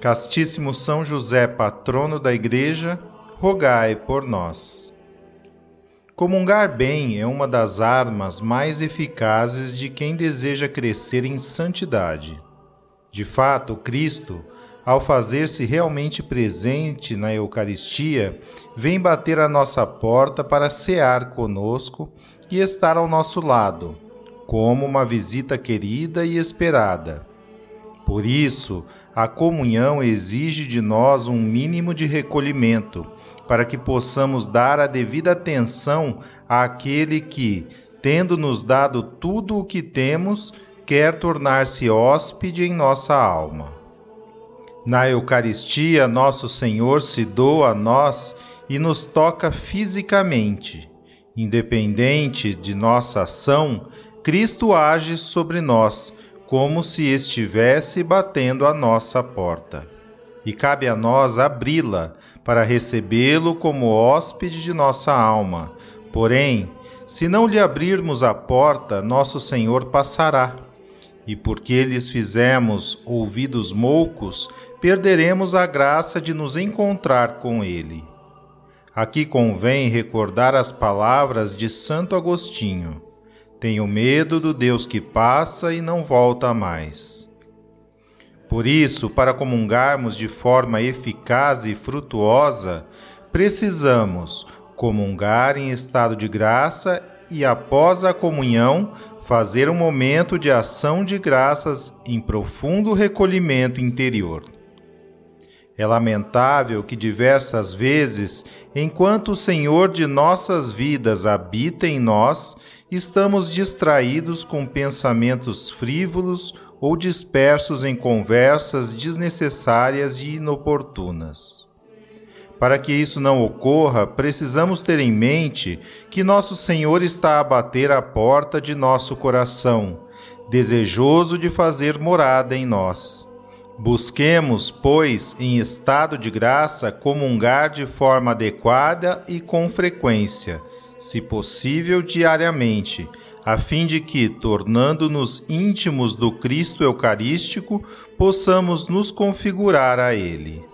Castíssimo São José, patrono da Igreja, rogai por nós. Comungar bem é uma das armas mais eficazes de quem deseja crescer em santidade. De fato, Cristo, ao fazer-se realmente presente na Eucaristia, vem bater à nossa porta para cear conosco e estar ao nosso lado, como uma visita querida e esperada. Por isso, a comunhão exige de nós um mínimo de recolhimento, para que possamos dar a devida atenção àquele que, tendo nos dado tudo o que temos, quer tornar-se hóspede em nossa alma. Na Eucaristia, nosso Senhor se doa a nós e nos toca fisicamente. Independente de nossa ação, Cristo age sobre nós como se estivesse batendo a nossa porta. E cabe a nós abri-la para recebê-lo como hóspede de nossa alma. Porém, se não lhe abrirmos a porta, nosso Senhor passará. E porque lhes fizemos ouvidos moucos, perderemos a graça de nos encontrar com ele. Aqui convém recordar as palavras de Santo Agostinho tenho medo do Deus que passa e não volta mais. Por isso, para comungarmos de forma eficaz e frutuosa, precisamos comungar em estado de graça e, após a comunhão, fazer um momento de ação de graças em profundo recolhimento interior. É lamentável que diversas vezes, enquanto o Senhor de nossas vidas habita em nós, estamos distraídos com pensamentos frívolos ou dispersos em conversas desnecessárias e inoportunas. Para que isso não ocorra, precisamos ter em mente que nosso Senhor está a bater à porta de nosso coração, desejoso de fazer morada em nós. Busquemos, pois, em estado de graça, comungar de forma adequada e com frequência se possível diariamente, a fim de que, tornando-nos íntimos do Cristo Eucarístico, possamos nos configurar a Ele.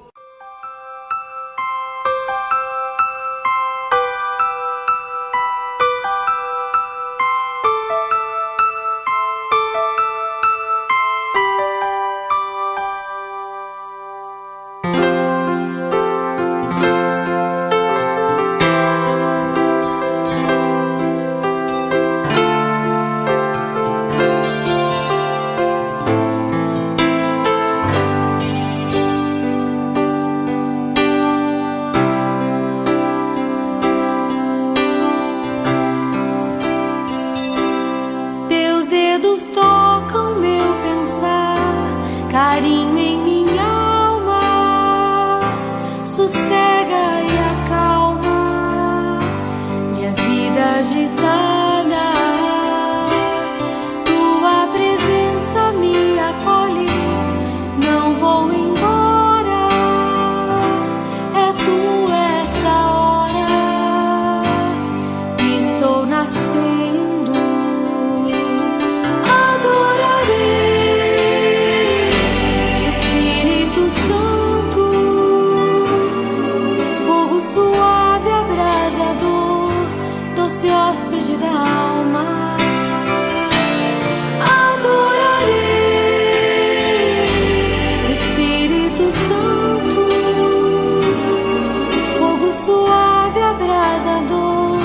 Abrasador,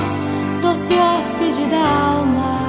doce hóspede da alma.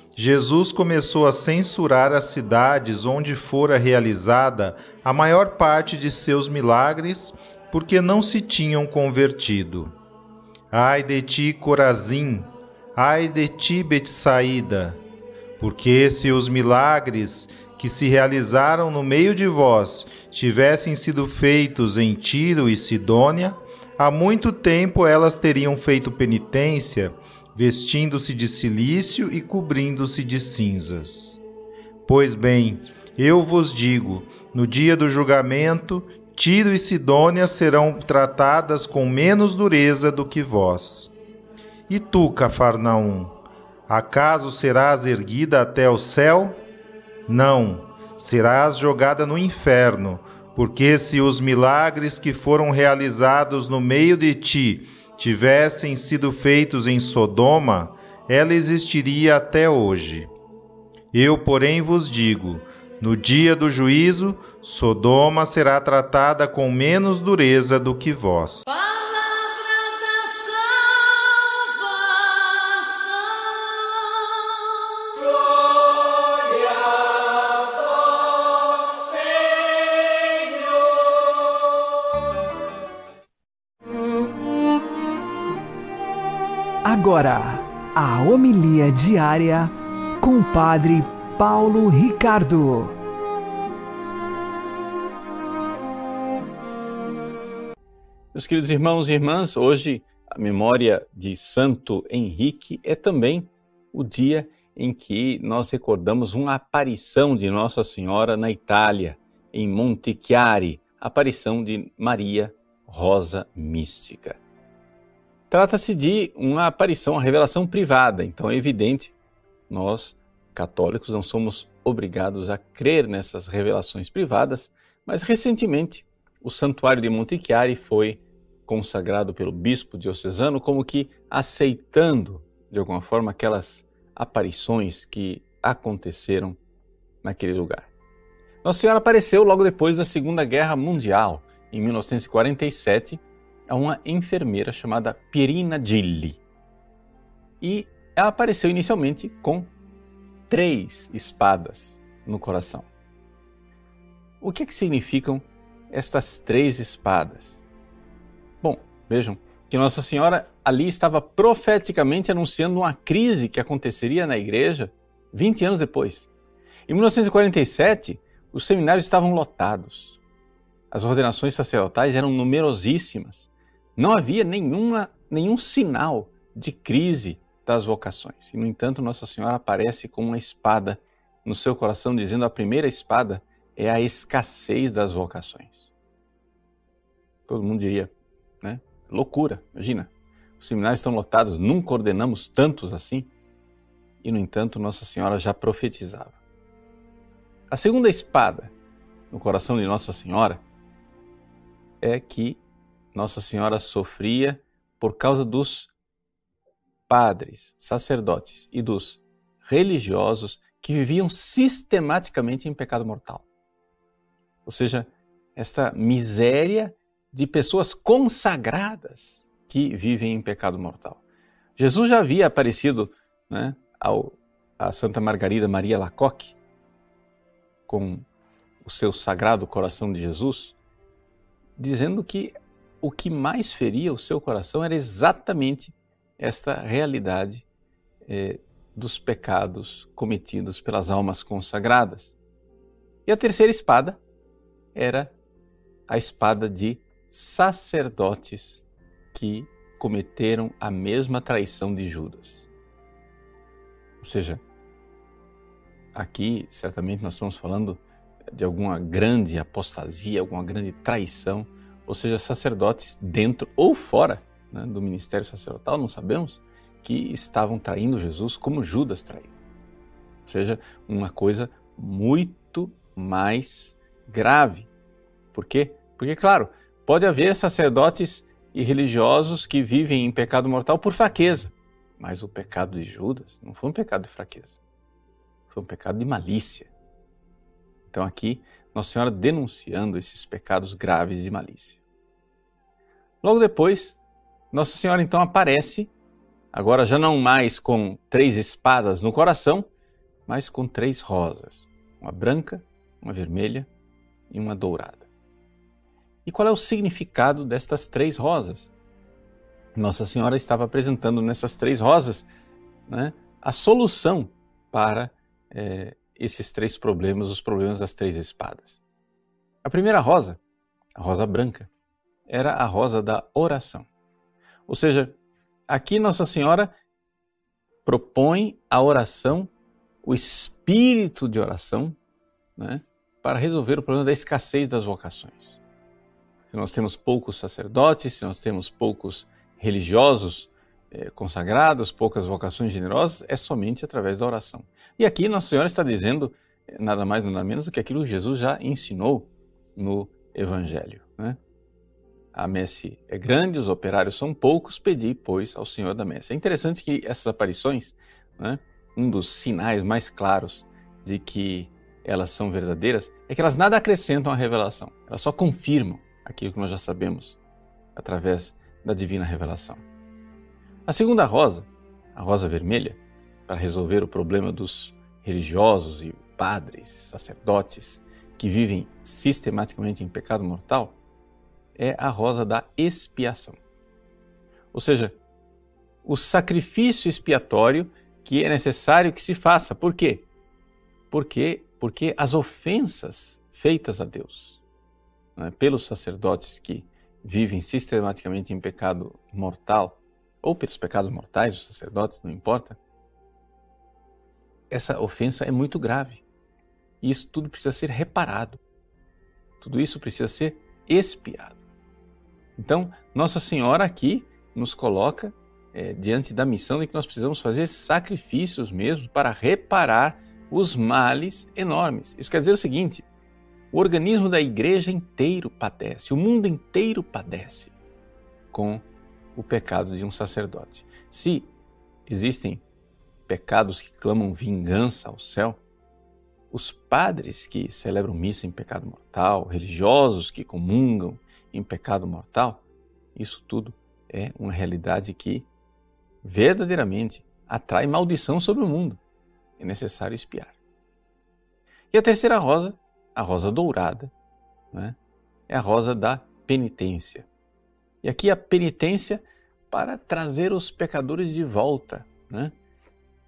Jesus começou a censurar as cidades onde fora realizada a maior parte de seus milagres, porque não se tinham convertido. Ai de ti, Corazim! Ai de ti, Betsaída! Porque se os milagres que se realizaram no meio de vós tivessem sido feitos em Tiro e Sidônia, há muito tempo elas teriam feito penitência vestindo-se de silício e cobrindo-se de cinzas. Pois bem, eu vos digo: no dia do julgamento, Tiro e Sidônia serão tratadas com menos dureza do que vós. E tu, Cafarnaum, acaso serás erguida até o céu? Não, serás jogada no inferno, porque se os milagres que foram realizados no meio de ti tivessem sido feitos em Sodoma, ela existiria até hoje. Eu, porém, vos digo: no dia do juízo, Sodoma será tratada com menos dureza do que vós. Agora, a homilia diária com o Padre Paulo Ricardo. Meus queridos irmãos e irmãs, hoje a memória de Santo Henrique é também o dia em que nós recordamos uma aparição de Nossa Senhora na Itália, em Monte Chiari, aparição de Maria Rosa Mística. Trata-se de uma aparição, uma revelação privada, então é evidente, nós católicos não somos obrigados a crer nessas revelações privadas, mas recentemente o Santuário de Monte Chiari foi consagrado pelo bispo diocesano como que aceitando de alguma forma aquelas aparições que aconteceram naquele lugar. Nossa Senhora apareceu logo depois da Segunda Guerra Mundial, em 1947, a uma enfermeira chamada Pirina Gilli. E ela apareceu inicialmente com três espadas no coração. O que, é que significam estas três espadas? Bom, vejam que Nossa Senhora ali estava profeticamente anunciando uma crise que aconteceria na igreja 20 anos depois. Em 1947, os seminários estavam lotados. As ordenações sacerdotais eram numerosíssimas Não havia nenhuma, nenhum sinal de crise das vocações. E, no entanto, Nossa Senhora aparece com uma espada no seu coração, dizendo: a primeira espada é a escassez das vocações. Todo mundo diria, né? Loucura, imagina. Os seminários estão lotados, nunca ordenamos tantos assim. E, no entanto, Nossa Senhora já profetizava. A segunda espada no coração de Nossa Senhora é que Nossa Senhora sofria por causa dos padres, sacerdotes e dos religiosos que viviam sistematicamente em pecado mortal. Ou seja, esta miséria de pessoas consagradas que vivem em pecado mortal. Jesus já havia aparecido né, ao, a Santa Margarida Maria Lacoque com o seu sagrado coração de Jesus, dizendo que o que mais feria o seu coração era exatamente esta realidade eh, dos pecados cometidos pelas almas consagradas. E a terceira espada era a espada de sacerdotes que cometeram a mesma traição de Judas. Ou seja, aqui certamente nós estamos falando de alguma grande apostasia, alguma grande traição, ou seja, sacerdotes dentro ou fora né, do ministério sacerdotal, não sabemos, que estavam traindo Jesus como Judas traiu. Ou seja, uma coisa muito mais grave. Por quê? Porque, claro, pode haver sacerdotes e religiosos que vivem em pecado mortal por fraqueza, mas o pecado de Judas não foi um pecado de fraqueza, foi um pecado de malícia. Então, aqui, Nossa Senhora denunciando esses pecados graves de malícia. Logo depois, nossa Senhora então aparece, agora já não mais com três espadas no coração, mas com três rosas: uma branca, uma vermelha e uma dourada. E qual é o significado destas três rosas? Nossa Senhora estava apresentando nessas três rosas né, a solução para é, esses três problemas, os problemas das três espadas. A primeira rosa, a rosa branca, era a rosa da oração. Ou seja, aqui Nossa Senhora propõe a oração, o espírito de oração, né, para resolver o problema da escassez das vocações. Se nós temos poucos sacerdotes, se nós temos poucos religiosos eh, consagrados, poucas vocações generosas, é somente através da oração. E aqui Nossa Senhora está dizendo eh, nada mais nada menos do que aquilo que Jesus já ensinou no Evangelho. Né? A messe é grande, os operários são poucos, pedi, pois, ao Senhor da messe. É interessante que essas aparições, né, um dos sinais mais claros de que elas são verdadeiras, é que elas nada acrescentam à revelação, elas só confirmam aquilo que nós já sabemos através da divina revelação. A segunda rosa, a rosa vermelha, para resolver o problema dos religiosos e padres, sacerdotes que vivem sistematicamente em pecado mortal, é a rosa da expiação. Ou seja, o sacrifício expiatório que é necessário que se faça. Por quê? Porque, porque as ofensas feitas a Deus né, pelos sacerdotes que vivem sistematicamente em pecado mortal, ou pelos pecados mortais dos sacerdotes, não importa, essa ofensa é muito grave. E isso tudo precisa ser reparado. Tudo isso precisa ser expiado. Então, Nossa Senhora aqui nos coloca é, diante da missão de que nós precisamos fazer sacrifícios mesmo para reparar os males enormes. Isso quer dizer o seguinte: o organismo da igreja inteiro padece, o mundo inteiro padece com o pecado de um sacerdote. Se existem pecados que clamam vingança ao céu, os padres que celebram missa em pecado mortal, religiosos que comungam em pecado mortal, isso tudo é uma realidade que verdadeiramente atrai maldição sobre o mundo. É necessário espiar. E a terceira rosa, a rosa dourada, né, é a rosa da penitência. E aqui a penitência para trazer os pecadores de volta. Né?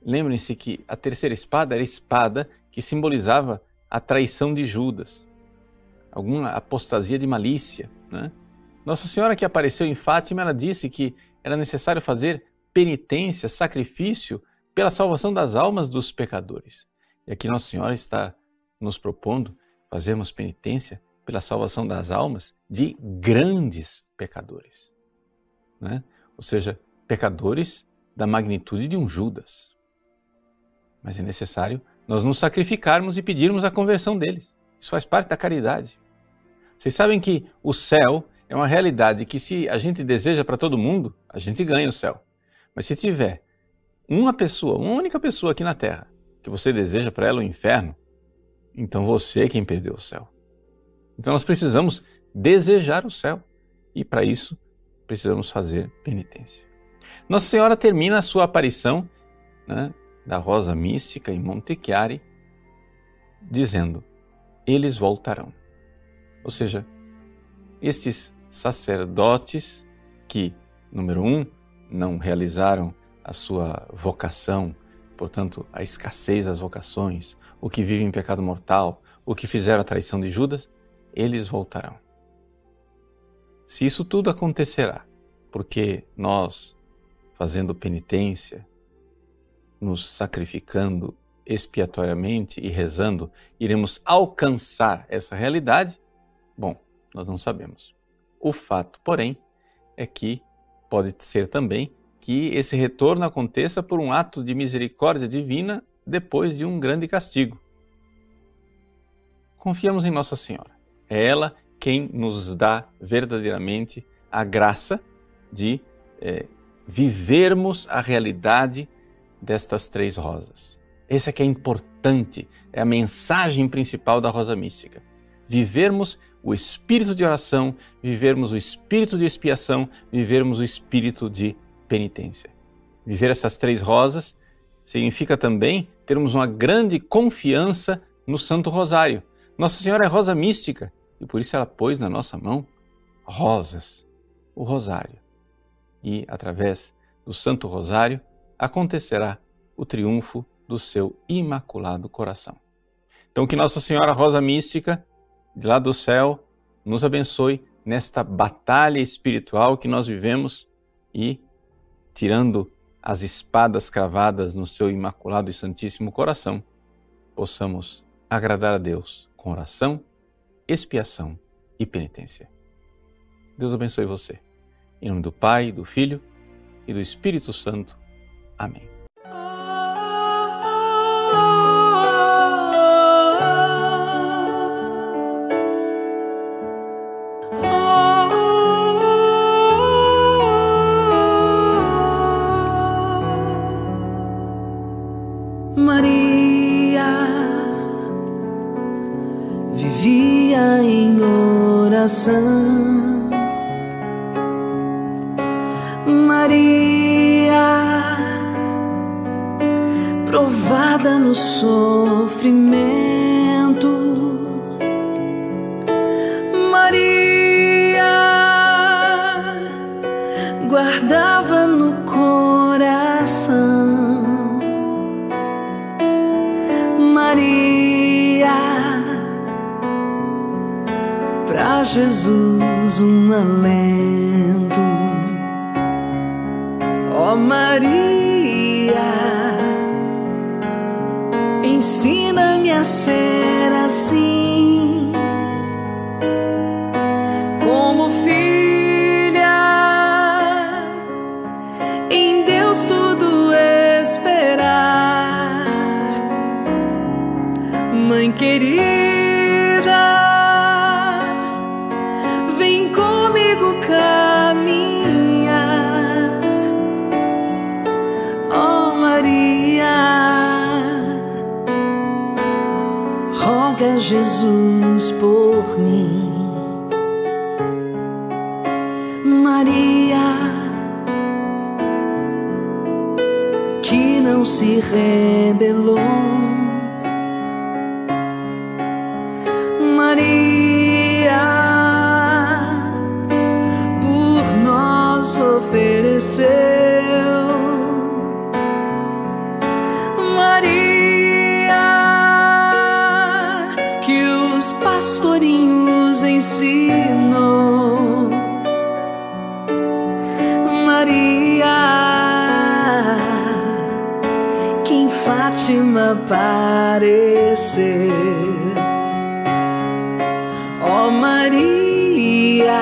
Lembrem-se que a terceira espada era a espada que simbolizava a traição de Judas, alguma apostasia de malícia, né? Nossa Senhora que apareceu em Fátima, ela disse que era necessário fazer penitência, sacrifício pela salvação das almas dos pecadores. E aqui Nossa Senhora está nos propondo fazermos penitência pela salvação das almas de grandes pecadores. Né? Ou seja, pecadores da magnitude de um Judas. Mas é necessário nós nos sacrificarmos e pedirmos a conversão deles. Isso faz parte da caridade. Vocês sabem que o céu é uma realidade que, se a gente deseja para todo mundo, a gente ganha o céu. Mas se tiver uma pessoa, uma única pessoa aqui na Terra, que você deseja para ela o inferno, então você é quem perdeu o céu. Então nós precisamos desejar o céu. E para isso, precisamos fazer penitência. Nossa Senhora termina a sua aparição né, da rosa mística em Monte Chiari dizendo: Eles voltarão. Ou seja, esses sacerdotes que, número um, não realizaram a sua vocação, portanto, a escassez das vocações, o que vive em pecado mortal, o que fizeram a traição de Judas, eles voltarão. Se isso tudo acontecerá, porque nós, fazendo penitência, nos sacrificando expiatoriamente e rezando, iremos alcançar essa realidade? Bom, nós não sabemos. O fato, porém, é que pode ser também que esse retorno aconteça por um ato de misericórdia divina depois de um grande castigo. Confiamos em Nossa Senhora. É ela quem nos dá verdadeiramente a graça de é, vivermos a realidade destas três rosas. Esse é que é importante, é a mensagem principal da rosa mística. Vivermos o espírito de oração, vivermos o espírito de expiação, vivermos o espírito de penitência. Viver essas três rosas significa também termos uma grande confiança no Santo Rosário. Nossa Senhora é rosa mística e por isso ela pôs na nossa mão rosas, o rosário. E através do Santo Rosário acontecerá o triunfo do seu imaculado coração. Então, que Nossa Senhora Rosa Mística, de lá do céu, nos abençoe nesta batalha espiritual que nós vivemos e, tirando as espadas cravadas no seu imaculado e santíssimo coração, possamos agradar a Deus com oração, expiação e penitência. Deus abençoe você. Em nome do Pai, do Filho e do Espírito Santo. Amém. Oração. Maria, provada no sofrimento. Jesus um alento. Ó Maria, ensina-me a ser assim, aparecer. Ó oh Maria,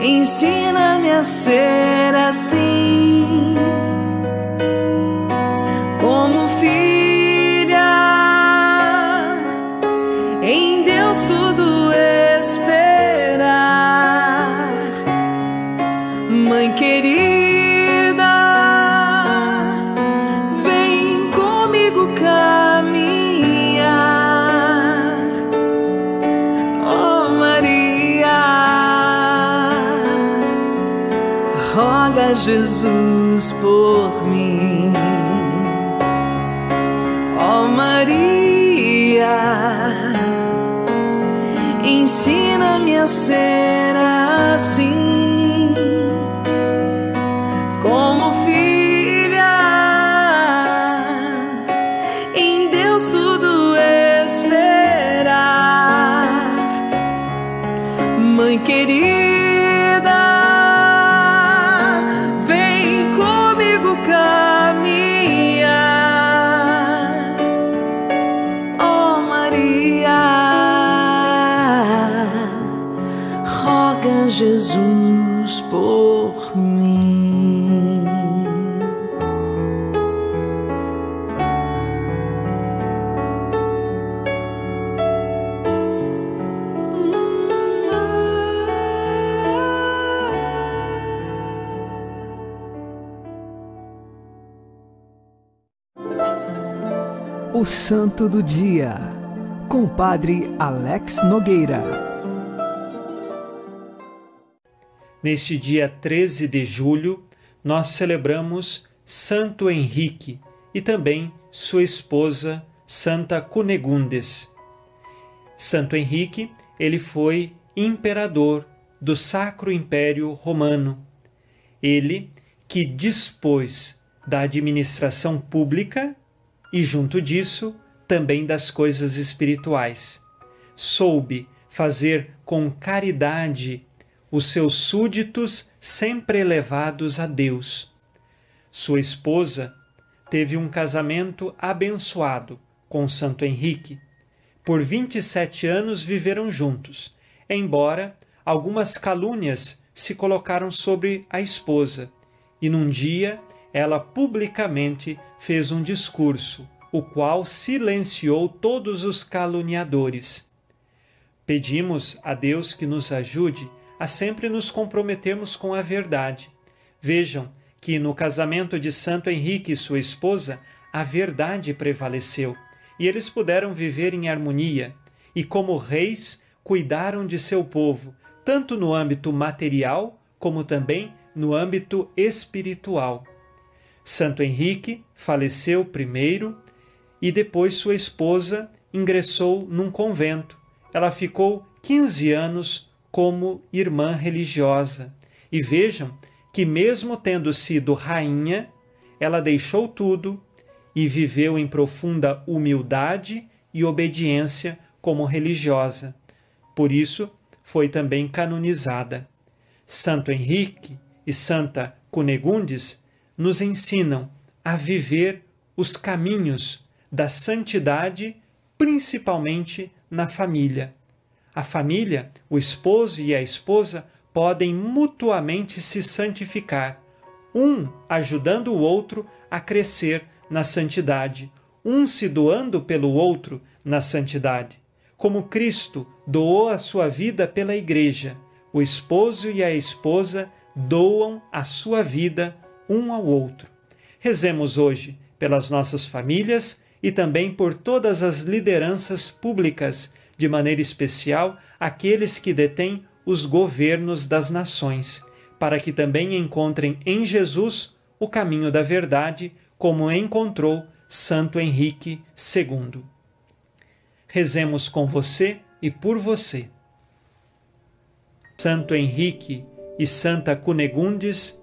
ensina-me a ser assim, Jesus por mim. Ó oh Maria, ensina-me a ser assim, O Santo do Dia, com o Padre Alex Nogueira. Neste dia 13 de julho, nós celebramos Santo Henrique e também sua esposa Santa Cunegundes. Santo Henrique, ele foi imperador do Sacro Império Romano. Ele que dispôs da administração pública e, junto disso, também das coisas espirituais. Soube fazer com caridade os seus súditos sempre elevados a Deus. Sua esposa teve um casamento abençoado com Santo Henrique. Por 27 anos viveram juntos, embora algumas calúnias se colocaram sobre a esposa, e num dia ela publicamente fez um discurso, o qual silenciou todos os caluniadores. Pedimos a Deus que nos ajude a sempre nos comprometermos com a verdade. Vejam que no casamento de Santo Henrique e sua esposa, a verdade prevaleceu e eles puderam viver em harmonia e, como reis, cuidaram de seu povo, tanto no âmbito material como também no âmbito espiritual. Santo Henrique faleceu primeiro e depois sua esposa ingressou num convento. Ela ficou 15 anos como irmã religiosa. E vejam que, mesmo tendo sido rainha, ela deixou tudo e viveu em profunda humildade e obediência como religiosa. Por isso, foi também canonizada. Santo Henrique e Santa Cunegundes nos ensinam a viver os caminhos da santidade, principalmente na família a família, o esposo e a esposa podem mutuamente se santificar, um ajudando o outro a crescer na santidade, um se doando pelo outro na santidade. Como Cristo doou a sua vida pela Igreja, o esposo e a esposa doam a sua vida um ao outro. Rezemos hoje pelas nossas famílias e também por todas as lideranças públicas de maneira especial aqueles que detêm os governos das nações, para que também encontrem em Jesus o caminho da verdade, como encontrou Santo Henrique II. Rezemos com você e por você. Santo Henrique e Santa Cunegundes,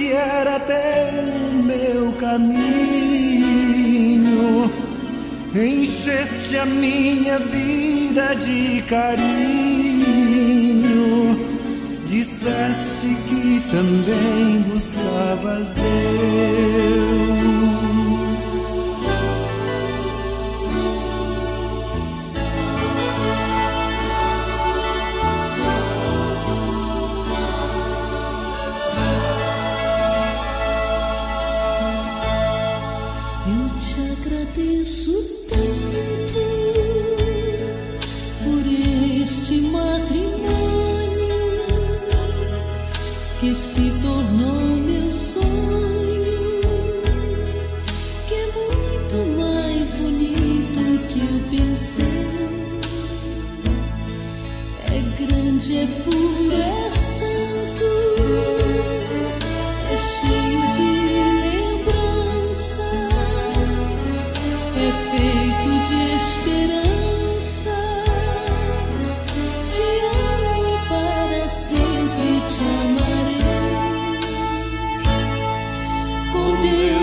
Que era o meu caminho, encheste a minha vida de carinho disseste que também buscavas Deus. Que se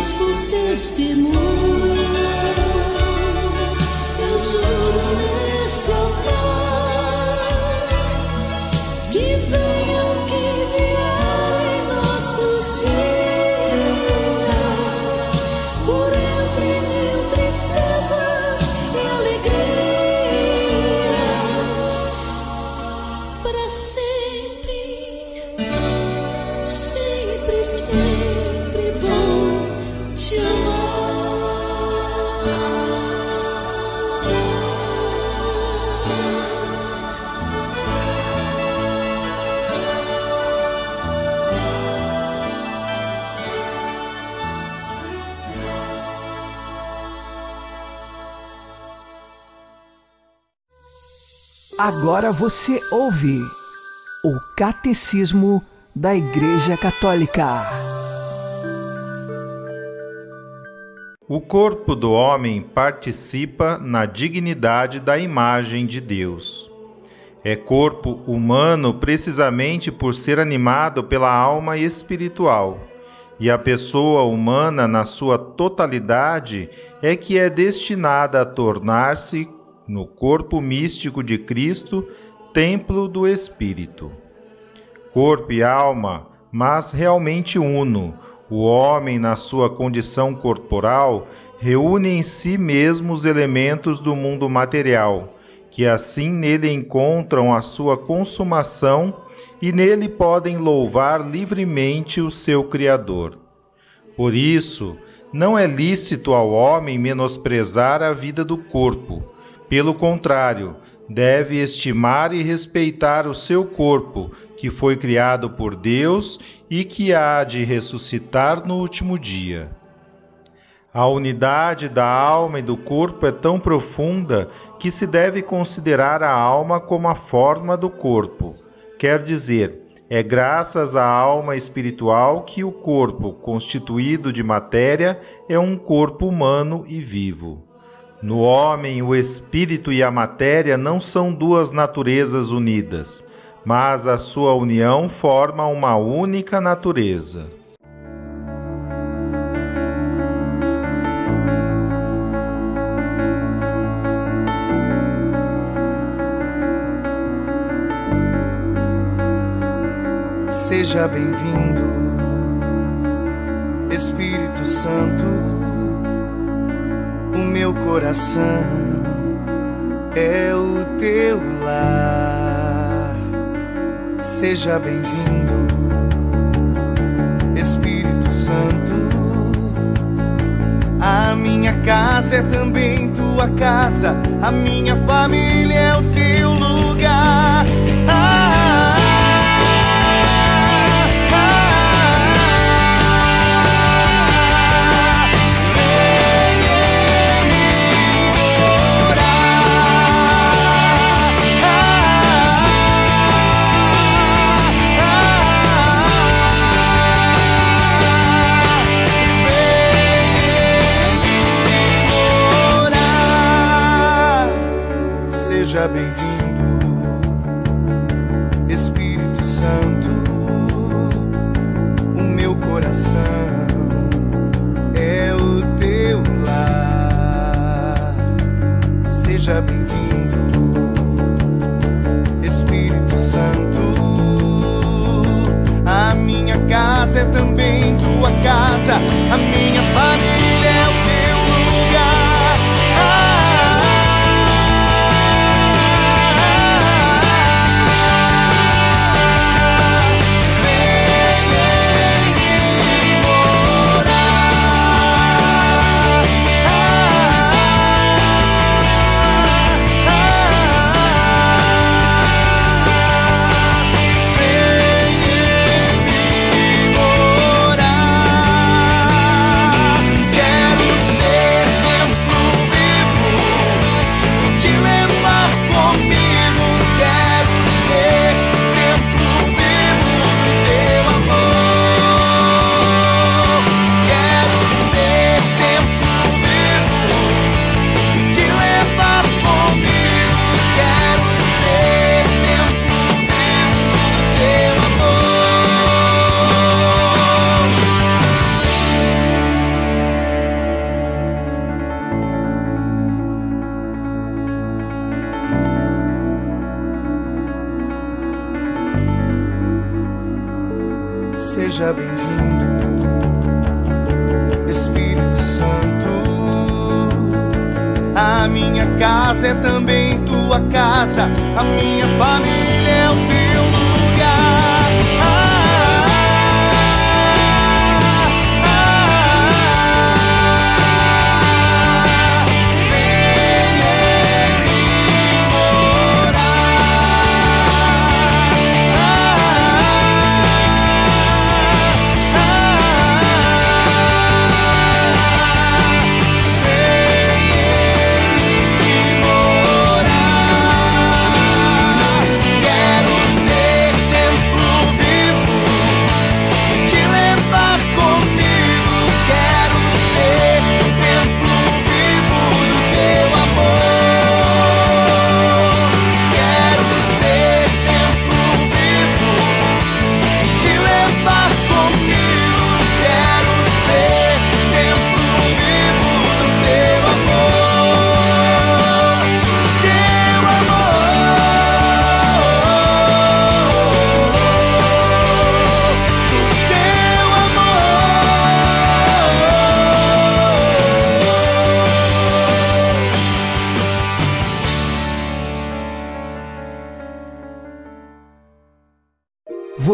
Deus por testemunha, eu juro nesse altar Agora você ouve o Catecismo da Igreja Católica. O corpo do homem participa na dignidade da imagem de Deus. É corpo humano precisamente por ser animado pela alma espiritual. E a pessoa humana, na sua totalidade, é que é destinada a tornar-se, no corpo místico de Cristo, templo do Espírito. Corpo e alma, mas realmente uno, o homem, na sua condição corporal, reúne em si mesmo os elementos do mundo material, que assim nele encontram a sua consumação e nele podem louvar livremente o seu Criador. Por isso, não é lícito ao homem menosprezar a vida do corpo. Pelo contrário, deve estimar e respeitar o seu corpo, que foi criado por Deus e que há de ressuscitar no último dia. A unidade da alma e do corpo é tão profunda que se deve considerar a alma como a forma do corpo. Quer dizer, é graças à alma espiritual que o corpo, constituído de matéria, é um corpo humano e vivo. No homem, o espírito e a matéria não são duas naturezas unidas, mas a sua união forma uma única natureza. Seja bem-vindo, Espírito Santo. O meu coração é o teu lar. Seja bem-vindo, Espírito Santo. A minha casa é também tua casa, a minha família é o teu lugar. Seja bem-vindo, Espírito Santo. O meu coração é o teu lar. Seja bem-vindo,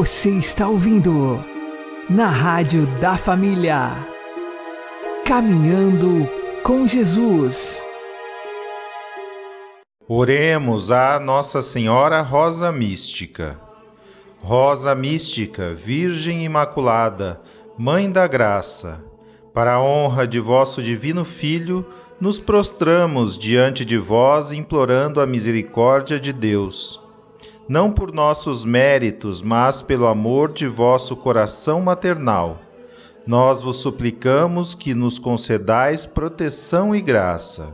Você está ouvindo na Rádio da Família. Caminhando com Jesus. Oremos a Nossa Senhora Rosa Mística. Rosa Mística, Virgem Imaculada, Mãe da Graça, para a honra de vosso Divino Filho, nos prostramos diante de vós implorando a misericórdia de Deus não por nossos méritos, mas pelo amor de vosso coração maternal. Nós vos suplicamos que nos concedais proteção e graça.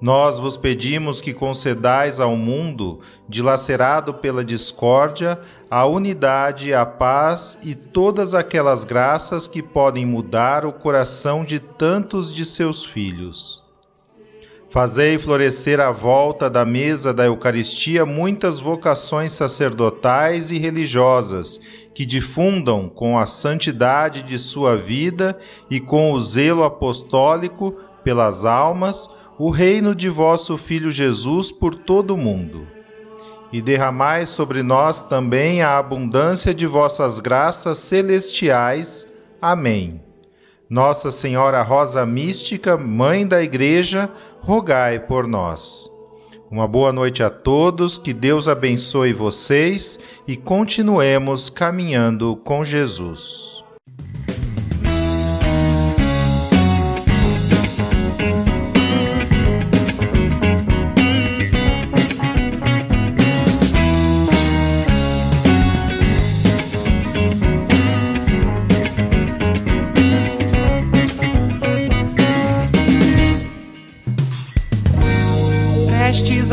Nós vos pedimos que concedais ao mundo, dilacerado pela discórdia, a unidade, a paz e todas aquelas graças que podem mudar o coração de tantos de seus filhos. Fazei florescer à volta da mesa da Eucaristia muitas vocações sacerdotais e religiosas que difundam com a santidade de sua vida e com o zelo apostólico pelas almas o reino de vosso Filho Jesus por todo o mundo. E derramai sobre nós também a abundância de vossas graças celestiais. Amém. Nossa Senhora Rosa Mística, Mãe da Igreja, rogai por nós. Uma boa noite a todos, que Deus abençoe vocês e continuemos caminhando com Jesus.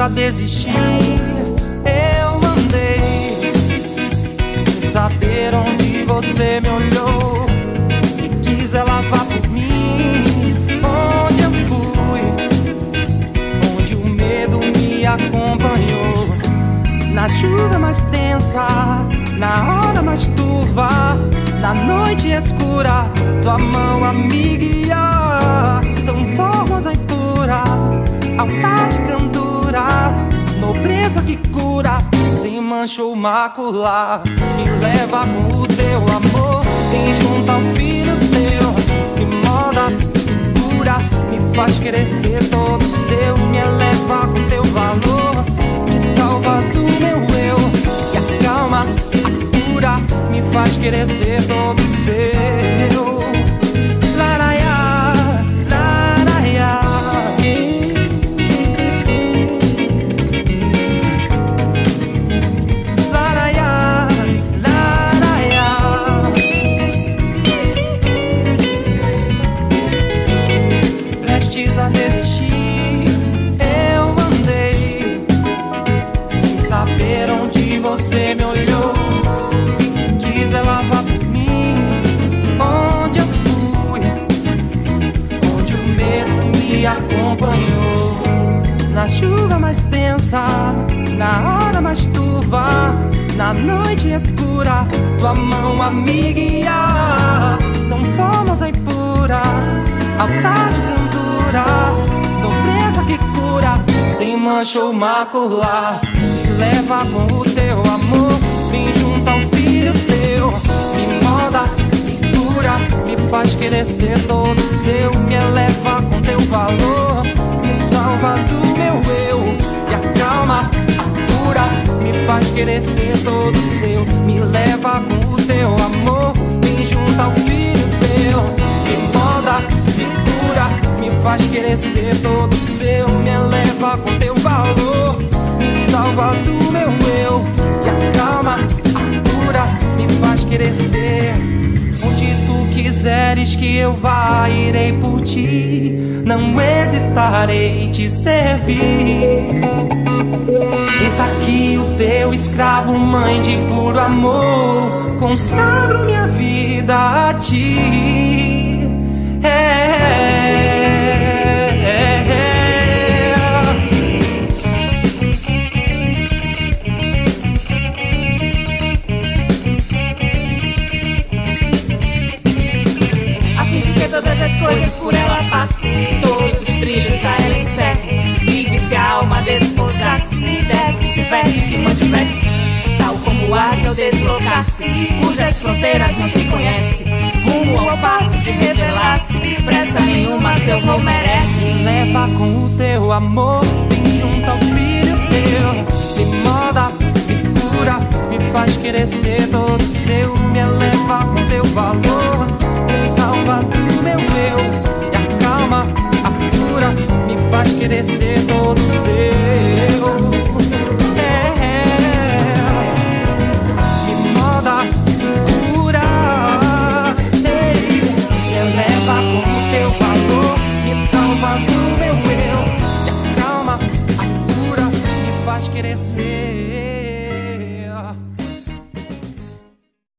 A desistir, eu andei sem saber onde você me olhou e quis lavar por mim. Onde eu fui, onde o medo me acompanhou. Na chuva mais tensa, na hora mais turva, na noite escura, tua mão a me guiar, tão formosa e pura, altar de cantor nobreza que cura, sem mancha ou macular. Me leva com o teu amor, vem junto ao filho teu, me moda, cura, me faz crescer todo seu, me eleva com teu valor, me salva do meu eu, e acalma, a cura, me faz crescer todo seu. Na noite escura, tua mão a me guiar. Tão formosa e pura, altar de cantura, nobreza que cura, sem mancha ou macular. Me leva com o teu amor, vem junto ao filho teu, me moda, me cura, me faz querer ser todo seu, me eleva com teu valor me salva do meu eu e acalma, a cura, me faz querer ser todo seu, me leva com o teu amor, me junta ao filho teu, me moda, me cura, me faz querer ser todo seu, me eleva com teu valor, me salva do meu eu. E acalma, a cura, me faz querer ser quiseres que eu vá, irei por ti não hesitarei te servir. Eis aqui o teu escravo, mãe de puro amor, consagro minha vida a ti. Que eu deslocasse, cujas fronteiras não se conhece. Rumo ao passo de revelar-se, pressa nenhuma seu voo merece. Me leva com o teu amor, vem junto ao filho teu, me moda, me cura, me faz querer ser todo seu, me eleva com teu valor, me salva do meu eu e acalma, a cura me faz querer ser todo seu.